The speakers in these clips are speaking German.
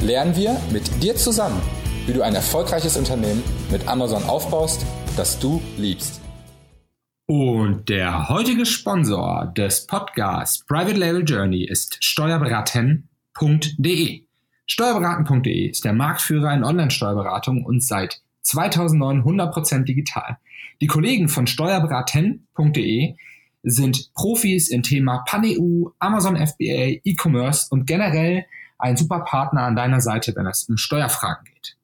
lernen wir mit dir zusammen, wie du ein erfolgreiches Unternehmen mit Amazon aufbaust, das du liebst. Und der heutige Sponsor des Podcasts Private Label Journey ist steuerberaten.de. Steuerberaten.de ist der Marktführer in Online-Steuerberatung und seit 2009 100% digital. Die Kollegen von steuerberaten.de sind Profis im Thema Pan-EU, Amazon FBA, E-Commerce und generell ein super Partner an deiner Seite, wenn es um Steuerfragen geht.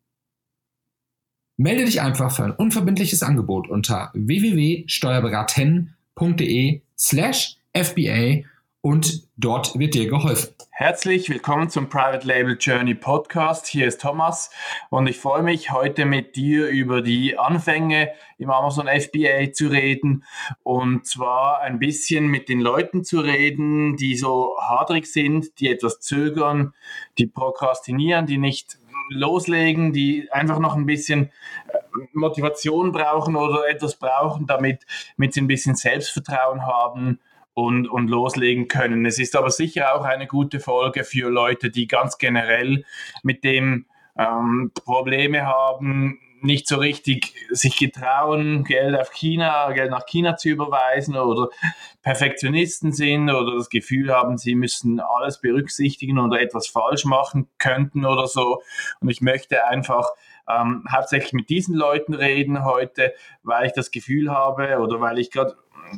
Melde dich einfach für ein unverbindliches Angebot unter www.steuerberaten.de slash FBA und dort wird dir geholfen. Herzlich willkommen zum Private Label Journey Podcast. Hier ist Thomas und ich freue mich heute mit dir über die Anfänge im Amazon FBA zu reden und zwar ein bisschen mit den Leuten zu reden, die so hadrig sind, die etwas zögern, die prokrastinieren, die nicht loslegen, die einfach noch ein bisschen äh, Motivation brauchen oder etwas brauchen, damit, damit sie ein bisschen Selbstvertrauen haben und, und loslegen können. Es ist aber sicher auch eine gute Folge für Leute, die ganz generell mit dem ähm, Probleme haben, nicht so richtig sich getrauen, Geld auf China, Geld nach China zu überweisen oder Perfektionisten sind oder das Gefühl haben, sie müssen alles berücksichtigen oder etwas falsch machen könnten oder so. Und ich möchte einfach ähm, hauptsächlich mit diesen Leuten reden heute, weil ich das Gefühl habe oder weil ich gerade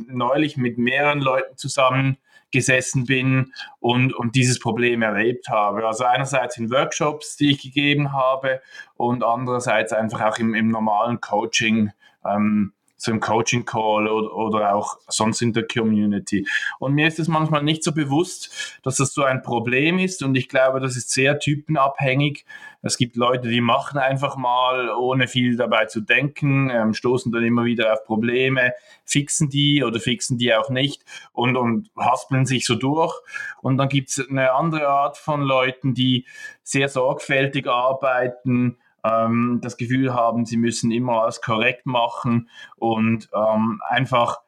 neulich mit mehreren Leuten zusammen gesessen bin und, und dieses Problem erlebt habe. Also einerseits in Workshops, die ich gegeben habe und andererseits einfach auch im, im normalen Coaching. Ähm, so im Coaching Call oder, oder auch sonst in der Community. Und mir ist es manchmal nicht so bewusst, dass das so ein Problem ist und ich glaube, das ist sehr typenabhängig. Es gibt Leute, die machen einfach mal, ohne viel dabei zu denken, ähm, stoßen dann immer wieder auf Probleme, fixen die oder fixen die auch nicht und, und haspeln sich so durch. Und dann gibt es eine andere Art von Leuten, die sehr sorgfältig arbeiten, ähm, das Gefühl haben, sie müssen immer alles korrekt machen und ähm, einfach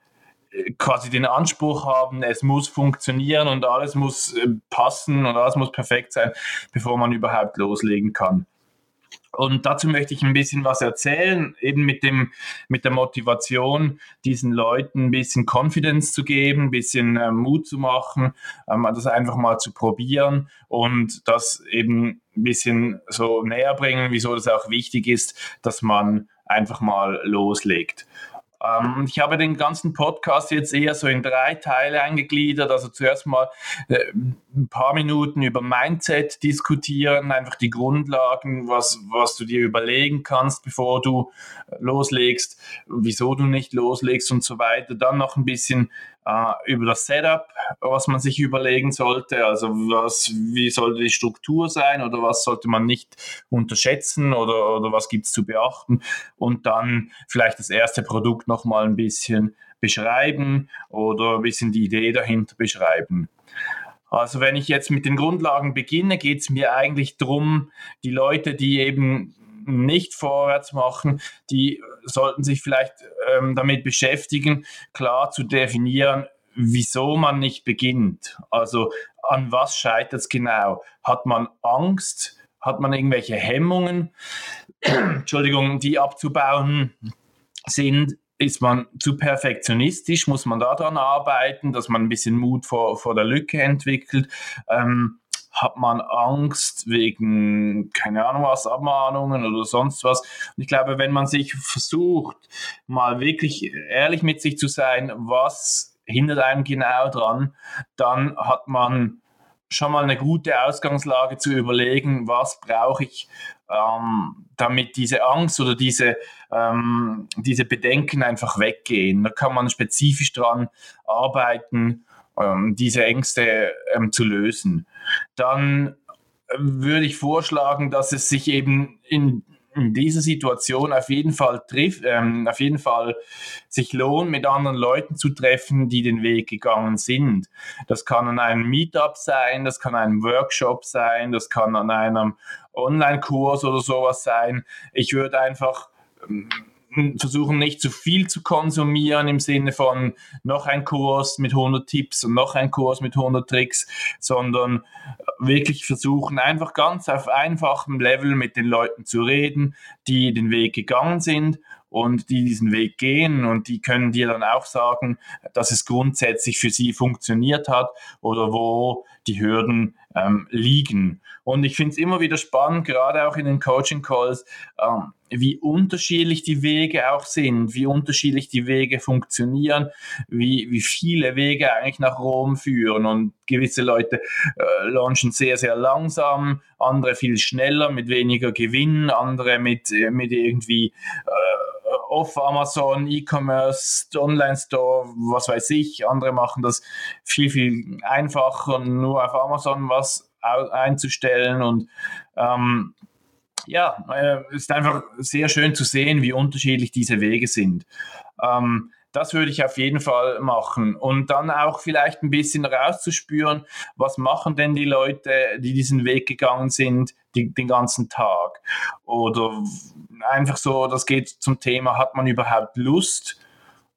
äh, quasi den Anspruch haben, es muss funktionieren und alles muss äh, passen und alles muss perfekt sein, bevor man überhaupt loslegen kann. Und dazu möchte ich ein bisschen was erzählen, eben mit, dem, mit der Motivation, diesen Leuten ein bisschen Confidence zu geben, ein bisschen äh, Mut zu machen, ähm, das einfach mal zu probieren und das eben ein bisschen so näher bringen, wieso das auch wichtig ist, dass man einfach mal loslegt. Ähm, ich habe den ganzen Podcast jetzt eher so in drei Teile eingegliedert. Also zuerst mal äh, ein paar Minuten über Mindset diskutieren, einfach die Grundlagen, was, was du dir überlegen kannst, bevor du loslegst, wieso du nicht loslegst und so weiter. Dann noch ein bisschen äh, über das Setup, was man sich überlegen sollte. Also was, wie sollte die Struktur sein oder was sollte man nicht unterschätzen oder, oder was gibt es zu beachten. Und dann vielleicht das erste Produkt nochmal ein bisschen beschreiben oder ein bisschen die Idee dahinter beschreiben. Also wenn ich jetzt mit den Grundlagen beginne, geht es mir eigentlich darum, die Leute, die eben nicht vorwärts machen, die sollten sich vielleicht ähm, damit beschäftigen, klar zu definieren, wieso man nicht beginnt. Also an was scheitert es genau? Hat man Angst? Hat man irgendwelche Hemmungen? Entschuldigung, die abzubauen sind? Ist man zu perfektionistisch? Muss man daran arbeiten, dass man ein bisschen Mut vor, vor der Lücke entwickelt? Ähm, hat man Angst wegen, keine Ahnung was, Abmahnungen oder sonst was. Und ich glaube, wenn man sich versucht, mal wirklich ehrlich mit sich zu sein, was hindert einem genau dran, dann hat man schon mal eine gute Ausgangslage zu überlegen, was brauche ich, ähm, damit diese Angst oder diese, ähm, diese Bedenken einfach weggehen. Da kann man spezifisch dran arbeiten ähm, diese Ängste ähm, zu lösen. Dann würde ich vorschlagen, dass es sich eben in in dieser Situation auf jeden Fall trifft, ähm, auf jeden Fall sich lohnt, mit anderen Leuten zu treffen, die den Weg gegangen sind. Das kann an einem Meetup sein, das kann ein Workshop sein, das kann an einem Online-Kurs oder sowas sein. Ich würde einfach ähm, versuchen nicht zu viel zu konsumieren im Sinne von noch ein Kurs mit 100 Tipps und noch ein Kurs mit 100 Tricks, sondern wirklich versuchen einfach ganz auf einfachem Level mit den Leuten zu reden, die den Weg gegangen sind und die diesen Weg gehen und die können dir dann auch sagen, dass es grundsätzlich für sie funktioniert hat oder wo die Hürden ähm, liegen. Und ich finde es immer wieder spannend, gerade auch in den Coaching Calls, ähm, wie unterschiedlich die Wege auch sind, wie unterschiedlich die Wege funktionieren, wie, wie viele Wege eigentlich nach Rom führen. Und gewisse Leute äh, launchen sehr, sehr langsam, andere viel schneller, mit weniger Gewinn, andere mit, mit irgendwie äh, off Amazon, E-Commerce, Online-Store, was weiß ich. Andere machen das viel, viel einfacher, nur auf Amazon was einzustellen und ähm, ja, äh, ist einfach sehr schön zu sehen, wie unterschiedlich diese Wege sind. Ähm, das würde ich auf jeden Fall machen. Und dann auch vielleicht ein bisschen rauszuspüren, was machen denn die Leute, die diesen Weg gegangen sind, die, den ganzen Tag. Oder einfach so, das geht zum Thema, hat man überhaupt Lust?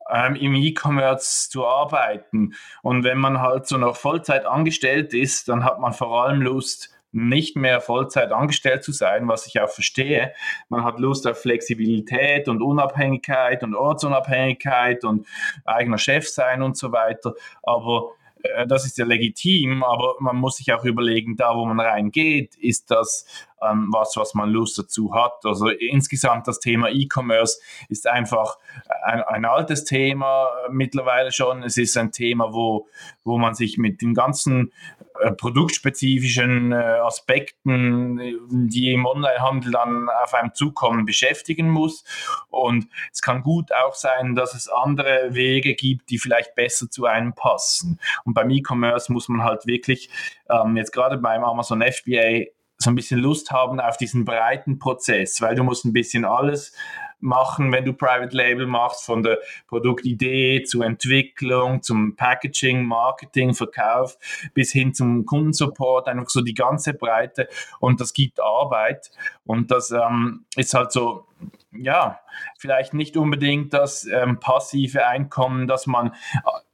Ähm, im E-Commerce zu arbeiten. Und wenn man halt so noch Vollzeit angestellt ist, dann hat man vor allem Lust, nicht mehr Vollzeit angestellt zu sein, was ich auch verstehe. Man hat Lust auf Flexibilität und Unabhängigkeit und Ortsunabhängigkeit und eigener Chef sein und so weiter. Aber äh, das ist ja legitim, aber man muss sich auch überlegen, da wo man reingeht, ist das ähm, was, was man Lust dazu hat. Also insgesamt das Thema E-Commerce ist einfach ein, ein, altes Thema mittlerweile schon. Es ist ein Thema, wo, wo man sich mit den ganzen äh, produktspezifischen äh, Aspekten, die im Onlinehandel dann auf einem zukommen, beschäftigen muss. Und es kann gut auch sein, dass es andere Wege gibt, die vielleicht besser zu einem passen. Und beim E-Commerce muss man halt wirklich ähm, jetzt gerade beim Amazon FBA so ein bisschen Lust haben auf diesen breiten Prozess, weil du musst ein bisschen alles machen, wenn du Private Label machst, von der Produktidee zur Entwicklung, zum Packaging, Marketing, Verkauf bis hin zum Kundensupport, einfach so die ganze Breite. Und das gibt Arbeit. Und das ähm, ist halt so, ja, vielleicht nicht unbedingt das ähm, passive Einkommen, das man äh,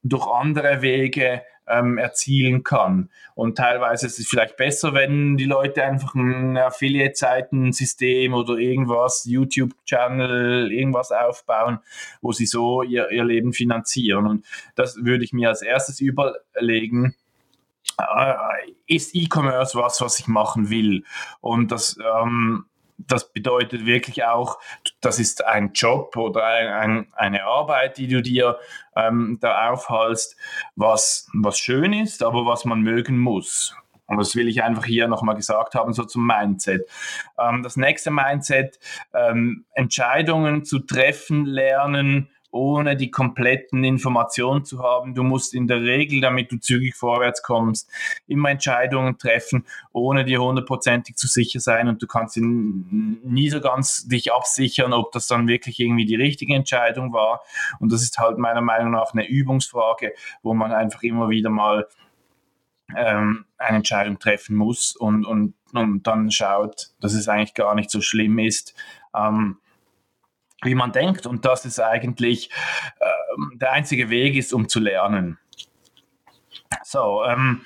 durch andere Wege ähm, erzielen kann. Und teilweise ist es vielleicht besser, wenn die Leute einfach ein Affiliate-Seiten-System oder irgendwas, YouTube-Channel, irgendwas aufbauen, wo sie so ihr, ihr Leben finanzieren. Und das würde ich mir als erstes überlegen äh, ist E-Commerce was, was ich machen will? Und das ähm, das bedeutet wirklich auch, das ist ein Job oder ein, ein, eine Arbeit, die du dir ähm, da aufhalst, was, was schön ist, aber was man mögen muss. Und das will ich einfach hier nochmal gesagt haben, so zum Mindset. Ähm, das nächste Mindset, ähm, Entscheidungen zu treffen lernen, ohne die kompletten Informationen zu haben. Du musst in der Regel, damit du zügig vorwärts kommst, immer Entscheidungen treffen, ohne dir hundertprozentig zu sicher sein und du kannst nie so ganz dich absichern, ob das dann wirklich irgendwie die richtige Entscheidung war. Und das ist halt meiner Meinung nach eine Übungsfrage, wo man einfach immer wieder mal ähm, eine Entscheidung treffen muss und, und, und dann schaut, dass es eigentlich gar nicht so schlimm ist. Ähm, wie man denkt und dass es eigentlich äh, der einzige Weg ist, um zu lernen. So, ähm,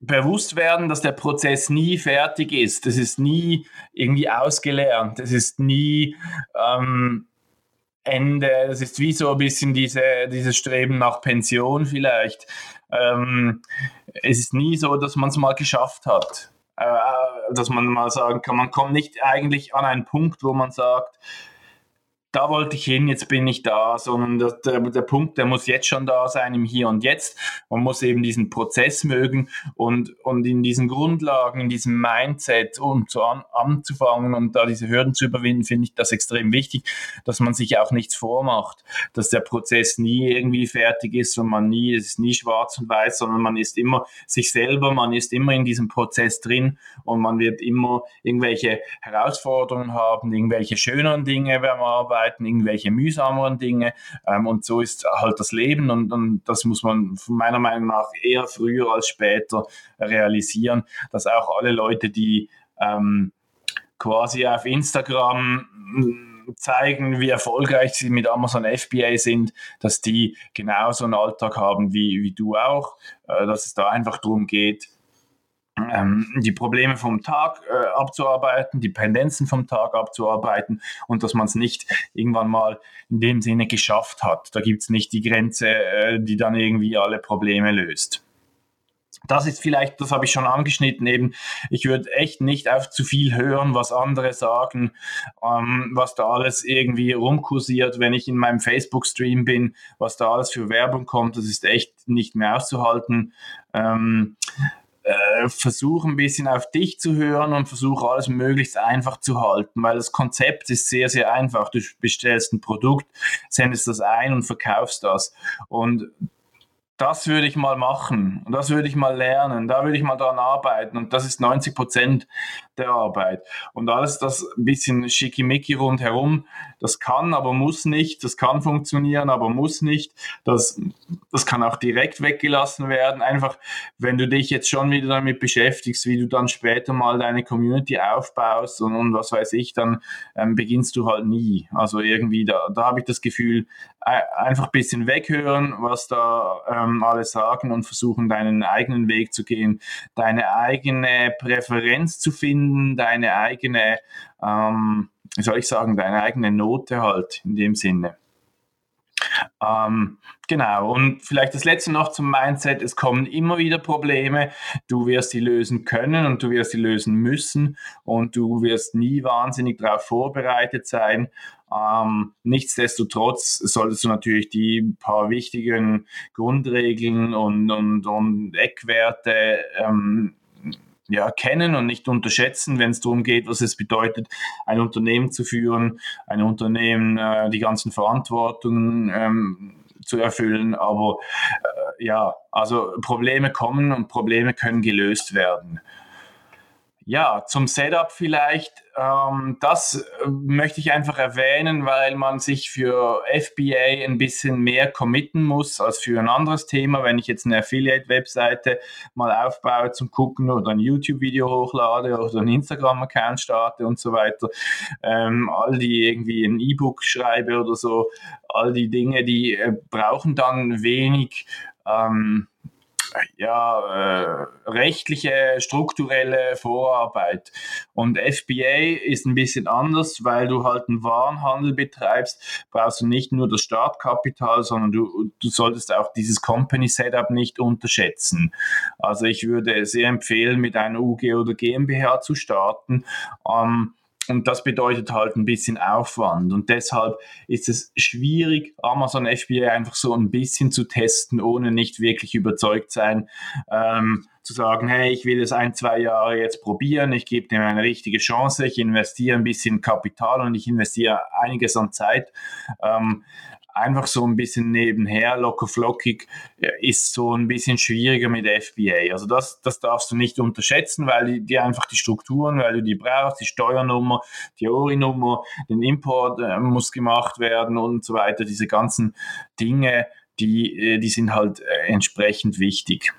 bewusst werden, dass der Prozess nie fertig ist. Das ist nie irgendwie ausgelernt. Das ist nie ähm, Ende. Das ist wie so ein bisschen diese, dieses Streben nach Pension vielleicht. Ähm, es ist nie so, dass man es mal geschafft hat. Äh, dass man mal sagen kann, man kommt nicht eigentlich an einen Punkt, wo man sagt, da wollte ich hin, jetzt bin ich da, sondern der, der, Punkt, der muss jetzt schon da sein im Hier und Jetzt. Man muss eben diesen Prozess mögen und, und in diesen Grundlagen, in diesem Mindset, um zu an, anzufangen und da diese Hürden zu überwinden, finde ich das extrem wichtig, dass man sich auch nichts vormacht, dass der Prozess nie irgendwie fertig ist und man nie, es ist nie schwarz und weiß, sondern man ist immer sich selber, man ist immer in diesem Prozess drin und man wird immer irgendwelche Herausforderungen haben, irgendwelche schöneren Dinge beim Arbeiten, arbeiten, irgendwelche mühsameren Dinge. Ähm, und so ist halt das Leben und, und das muss man meiner Meinung nach eher früher als später realisieren, dass auch alle Leute, die ähm, quasi auf Instagram mm, zeigen, wie erfolgreich sie mit Amazon FBA sind, dass die genauso einen Alltag haben wie, wie du auch, äh, dass es da einfach darum geht, ähm, die Probleme vom Tag äh, abzuarbeiten, die Pendenzen vom Tag abzuarbeiten und dass man es nicht irgendwann mal in dem Sinne geschafft hat. Da gibt es nicht die Grenze, äh, die dann irgendwie alle Probleme löst. Das ist vielleicht, das habe ich schon angeschnitten eben, ich würde echt nicht auf zu viel hören, was andere sagen, ähm, was da alles irgendwie rumkursiert, wenn ich in meinem Facebook-Stream bin, was da alles für Werbung kommt, das ist echt nicht mehr auszuhalten. Ähm, äh, versuche ein bisschen auf dich zu hören und versuche alles möglichst einfach zu halten, weil das Konzept ist sehr, sehr einfach. Du bestellst ein Produkt, sendest das ein und verkaufst das. Und das würde ich mal machen und das würde ich mal lernen, da würde ich mal dran arbeiten und das ist 90 Prozent der Arbeit. Und alles das ein bisschen schickimicki rundherum, das kann, aber muss nicht, das kann funktionieren, aber muss nicht, das, das kann auch direkt weggelassen werden. Einfach, wenn du dich jetzt schon wieder damit beschäftigst, wie du dann später mal deine Community aufbaust und, und was weiß ich, dann ähm, beginnst du halt nie. Also irgendwie, da, da habe ich das Gefühl, einfach ein bisschen weghören, was da ähm, alle sagen und versuchen, deinen eigenen Weg zu gehen, deine eigene Präferenz zu finden finden, deine eigene, ähm, wie soll ich sagen, deine eigene Note halt in dem Sinne. Ähm, genau, und vielleicht das letzte noch zum Mindset. Es kommen immer wieder Probleme. Du wirst sie lösen können und du wirst sie lösen müssen und du wirst nie wahnsinnig darauf vorbereitet sein. Ähm, nichtsdestotrotz solltest du natürlich die paar wichtigen Grundregeln und, und, und Eckwerte ähm, ja, kennen und nicht unterschätzen, wenn es darum geht, was es bedeutet, ein Unternehmen zu führen, ein Unternehmen, äh, die ganzen Verantwortungen ähm, zu erfüllen. Aber äh, ja, also Probleme kommen und Probleme können gelöst werden. Ja, zum Setup vielleicht. Ähm, das äh, möchte ich einfach erwähnen, weil man sich für FBA ein bisschen mehr committen muss als für ein anderes Thema. Wenn ich jetzt eine Affiliate-Webseite mal aufbaue zum Gucken oder ein YouTube-Video hochlade oder ein Instagram-Account starte und so weiter, ähm, all die irgendwie ein E-Book schreibe oder so, all die Dinge, die äh, brauchen dann wenig. Ähm, ja, äh, rechtliche, strukturelle Vorarbeit. Und FBA ist ein bisschen anders, weil du halt einen Warenhandel betreibst, brauchst du nicht nur das Startkapital, sondern du, du solltest auch dieses Company Setup nicht unterschätzen. Also ich würde sehr empfehlen, mit einer UG oder GmbH zu starten. Ähm, und das bedeutet halt ein bisschen Aufwand. Und deshalb ist es schwierig, Amazon FBA einfach so ein bisschen zu testen, ohne nicht wirklich überzeugt sein. Ähm, zu sagen, hey, ich will es ein, zwei Jahre jetzt probieren, ich gebe dem eine richtige Chance, ich investiere ein bisschen Kapital und ich investiere einiges an Zeit. Ähm, einfach so ein bisschen nebenher, locker flockig, ist so ein bisschen schwieriger mit FBA. Also das, das darfst du nicht unterschätzen, weil die, die einfach die Strukturen, weil du die brauchst, die Steuernummer, die ORI-Nummer, den Import äh, muss gemacht werden und so weiter. Diese ganzen Dinge, die, äh, die sind halt äh, entsprechend wichtig.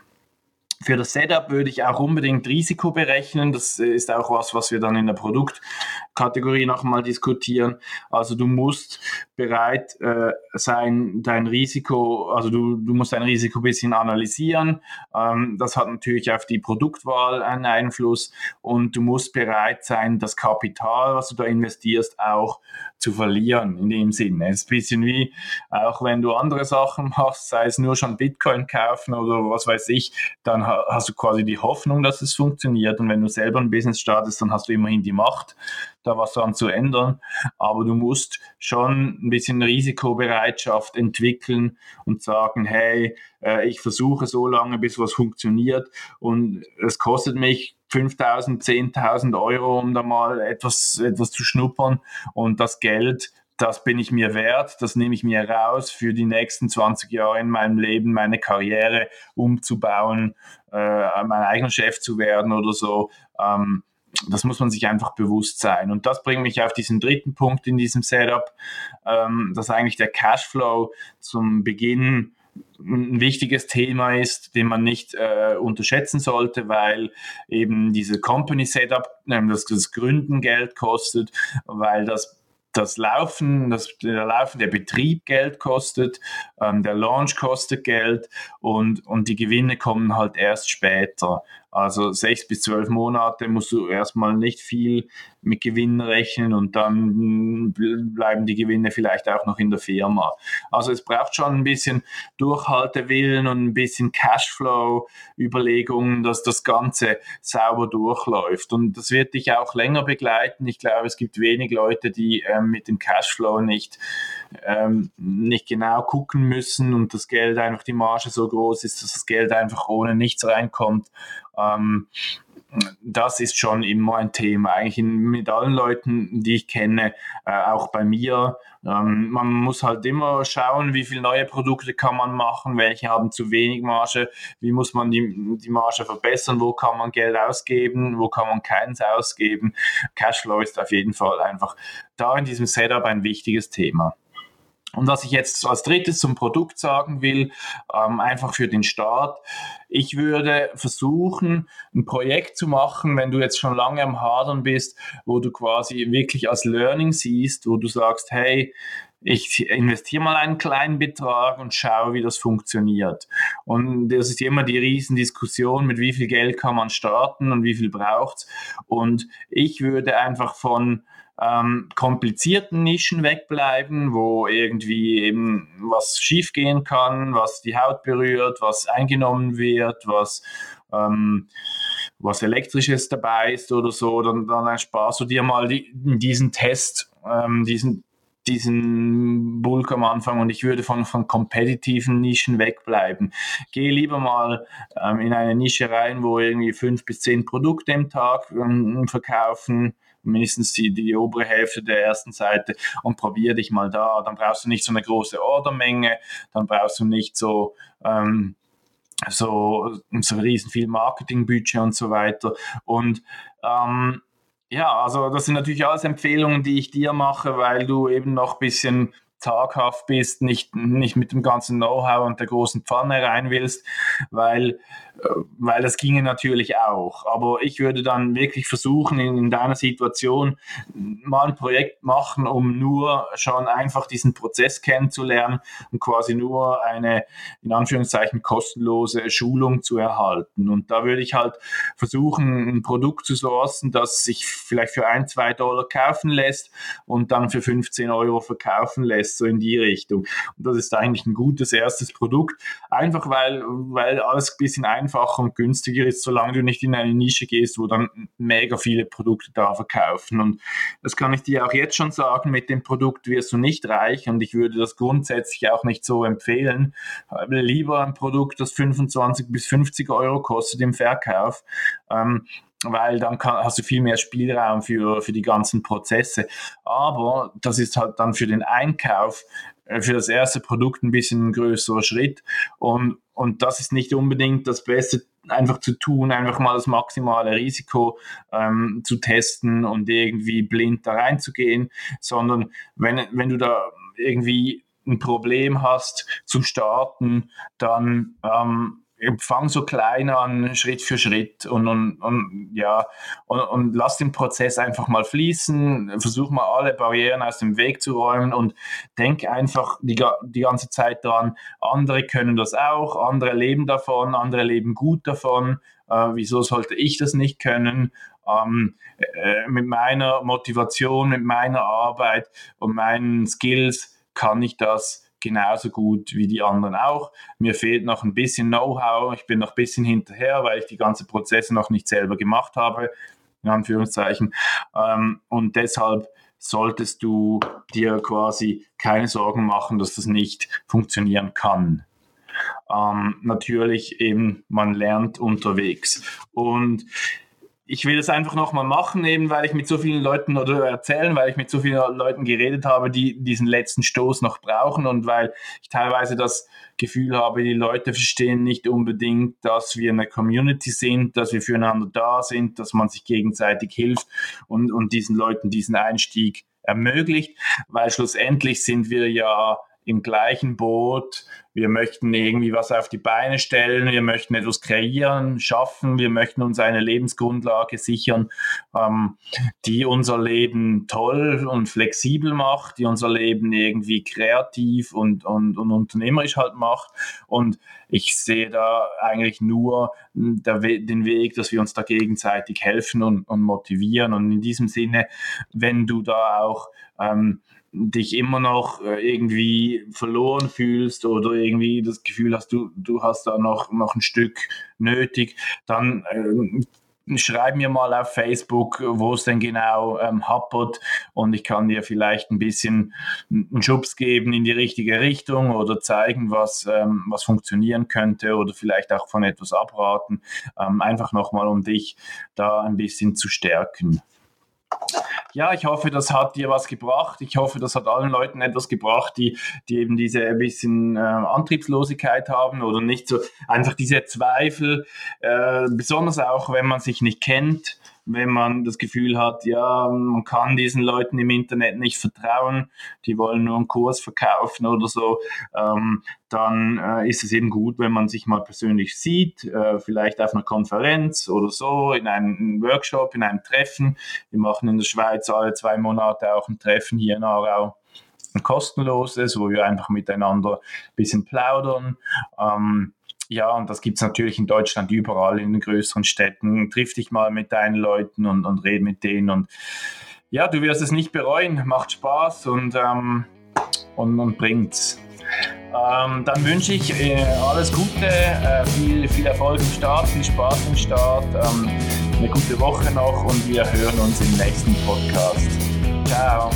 Für das Setup würde ich auch unbedingt Risiko berechnen. Das ist auch was, was wir dann in der Produktkategorie nochmal diskutieren. Also du musst bereit äh, sein, dein Risiko, also du, du musst dein Risiko ein bisschen analysieren. Ähm, das hat natürlich auf die Produktwahl einen Einfluss und du musst bereit sein, das Kapital, was du da investierst, auch zu verlieren in dem Sinne. Es ist ein bisschen wie, auch wenn du andere Sachen machst, sei es nur schon Bitcoin kaufen oder was weiß ich, dann hast du quasi die Hoffnung, dass es funktioniert. Und wenn du selber ein Business startest, dann hast du immerhin die Macht, da was dran zu ändern. Aber du musst schon ein bisschen Risikobereitschaft entwickeln und sagen, hey, äh, ich versuche so lange, bis was funktioniert. Und es kostet mich 5.000, 10.000 Euro, um da mal etwas, etwas zu schnuppern. Und das Geld das bin ich mir wert, das nehme ich mir raus für die nächsten 20 Jahre in meinem Leben, meine Karriere umzubauen, mein eigener Chef zu werden oder so. Ähm, das muss man sich einfach bewusst sein. Und das bringt mich auf diesen dritten Punkt in diesem Setup, ähm, dass eigentlich der Cashflow zum Beginn ein wichtiges Thema ist, den man nicht äh, unterschätzen sollte, weil eben diese Company Setup, das, das Gründen kostet, weil das das Laufen, das, der Laufen, der Betrieb Geld kostet, ähm, der Launch kostet Geld und, und die Gewinne kommen halt erst später. Also sechs bis zwölf Monate musst du erstmal nicht viel mit Gewinn rechnen und dann bleiben die Gewinne vielleicht auch noch in der Firma. Also es braucht schon ein bisschen Durchhaltewillen und ein bisschen Cashflow-Überlegungen, dass das Ganze sauber durchläuft. Und das wird dich auch länger begleiten. Ich glaube, es gibt wenig Leute, die ähm, mit dem Cashflow nicht, ähm, nicht genau gucken müssen und das Geld einfach die Marge so groß ist, dass das Geld einfach ohne nichts reinkommt. Ähm, das ist schon immer ein Thema, eigentlich in, mit allen Leuten, die ich kenne, äh, auch bei mir. Ähm, man muss halt immer schauen, wie viele neue Produkte kann man machen, welche haben zu wenig Marge, wie muss man die, die Marge verbessern, wo kann man Geld ausgeben, wo kann man keins ausgeben. Cashflow ist auf jeden Fall einfach da in diesem Setup ein wichtiges Thema. Und was ich jetzt als drittes zum Produkt sagen will, ähm, einfach für den Start, ich würde versuchen, ein Projekt zu machen, wenn du jetzt schon lange am Hadern bist, wo du quasi wirklich als Learning siehst, wo du sagst, hey, ich investiere mal einen kleinen Betrag und schaue, wie das funktioniert. Und das ist immer die Riesendiskussion, mit wie viel Geld kann man starten und wie viel braucht's. Und ich würde einfach von ähm, komplizierten Nischen wegbleiben, wo irgendwie eben was schiefgehen kann, was die Haut berührt, was eingenommen wird, was ähm, was elektrisches dabei ist oder so, dann, dann ersparst du dir mal die, diesen Test, ähm, diesen diesen Bulk am Anfang und ich würde von, von kompetitiven Nischen wegbleiben. Gehe lieber mal ähm, in eine Nische rein, wo irgendwie fünf bis zehn Produkte im Tag ähm, verkaufen, mindestens die, die obere Hälfte der ersten Seite und probier dich mal da. Dann brauchst du nicht so eine große Ordermenge, dann brauchst du nicht so ähm, so, so riesen viel Marketingbudget und so weiter. Und ähm, ja, also das sind natürlich alles Empfehlungen, die ich dir mache, weil du eben noch ein bisschen zaghaft bist, nicht, nicht mit dem ganzen Know-how und der großen Pfanne rein willst, weil weil das ginge natürlich auch. Aber ich würde dann wirklich versuchen, in, in, deiner Situation mal ein Projekt machen, um nur schon einfach diesen Prozess kennenzulernen und quasi nur eine, in Anführungszeichen, kostenlose Schulung zu erhalten. Und da würde ich halt versuchen, ein Produkt zu sourcen, das sich vielleicht für ein, zwei Dollar kaufen lässt und dann für 15 Euro verkaufen lässt, so in die Richtung. Und das ist eigentlich ein gutes erstes Produkt, einfach weil, weil alles ein bisschen einfacher einfacher und günstiger ist, solange du nicht in eine Nische gehst, wo dann mega viele Produkte da verkaufen. Und das kann ich dir auch jetzt schon sagen, mit dem Produkt wirst du nicht reich und ich würde das grundsätzlich auch nicht so empfehlen. Lieber ein Produkt, das 25 bis 50 Euro kostet im Verkauf. Ähm, weil dann kann, hast du viel mehr Spielraum für, für die ganzen Prozesse. Aber das ist halt dann für den Einkauf äh, für das erste Produkt ein bisschen ein größerer Schritt. Und, und das ist nicht unbedingt das Beste, einfach zu tun, einfach mal das maximale Risiko ähm, zu testen und irgendwie blind da reinzugehen, sondern wenn, wenn du da irgendwie ein Problem hast zu starten, dann ähm, fang so klein an, Schritt für Schritt und, und, und ja, und, und, lass den Prozess einfach mal fließen, versuch mal alle Barrieren aus dem Weg zu räumen und denk einfach die, die ganze Zeit dran, andere können das auch, andere leben davon, andere leben gut davon, äh, wieso sollte ich das nicht können? Ähm, äh, mit meiner Motivation, mit meiner Arbeit und meinen Skills kann ich das genauso gut wie die anderen auch. Mir fehlt noch ein bisschen Know-how, ich bin noch ein bisschen hinterher, weil ich die ganzen Prozesse noch nicht selber gemacht habe, in Anführungszeichen. Ähm, und deshalb solltest du dir quasi keine Sorgen machen, dass das nicht funktionieren kann. Ähm, natürlich eben, man lernt unterwegs. Und ich will das einfach nochmal machen, eben weil ich mit so vielen Leuten oder erzählen, weil ich mit so vielen Leuten geredet habe, die diesen letzten Stoß noch brauchen und weil ich teilweise das Gefühl habe, die Leute verstehen nicht unbedingt, dass wir eine Community sind, dass wir füreinander da sind, dass man sich gegenseitig hilft und, und diesen Leuten diesen Einstieg ermöglicht, weil schlussendlich sind wir ja im gleichen Boot. Wir möchten irgendwie was auf die Beine stellen, wir möchten etwas kreieren, schaffen, wir möchten uns eine Lebensgrundlage sichern, ähm, die unser Leben toll und flexibel macht, die unser Leben irgendwie kreativ und, und, und unternehmerisch halt macht. Und ich sehe da eigentlich nur der, den Weg, dass wir uns da gegenseitig helfen und, und motivieren. Und in diesem Sinne, wenn du da auch ähm, dich immer noch äh, irgendwie verloren fühlst oder irgendwie das Gefühl hast, du, du hast da noch, noch ein Stück nötig, dann äh, schreib mir mal auf Facebook, wo es denn genau ähm, happert und ich kann dir vielleicht ein bisschen einen Schubs geben in die richtige Richtung oder zeigen, was, ähm, was funktionieren könnte oder vielleicht auch von etwas abraten, ähm, einfach nochmal, um dich da ein bisschen zu stärken. Ja, ich hoffe, das hat dir was gebracht. Ich hoffe, das hat allen Leuten etwas gebracht, die, die eben diese ein bisschen äh, Antriebslosigkeit haben oder nicht so einfach diese Zweifel, äh, besonders auch, wenn man sich nicht kennt wenn man das Gefühl hat, ja, man kann diesen Leuten im Internet nicht vertrauen, die wollen nur einen Kurs verkaufen oder so, ähm, dann äh, ist es eben gut, wenn man sich mal persönlich sieht, äh, vielleicht auf einer Konferenz oder so, in einem Workshop, in einem Treffen. Wir machen in der Schweiz alle zwei Monate auch ein Treffen hier in Aarau ein kostenloses, wo wir einfach miteinander ein bisschen plaudern. Ähm, ja, und das gibt es natürlich in Deutschland überall in den größeren Städten. Triff dich mal mit deinen Leuten und, und red mit denen. Und ja, du wirst es nicht bereuen. Macht Spaß und, ähm, und, und bringt's. Ähm, dann wünsche ich äh, alles Gute, äh, viel, viel Erfolg im Start, viel Spaß im Start, ähm, eine gute Woche noch und wir hören uns im nächsten Podcast. Ciao.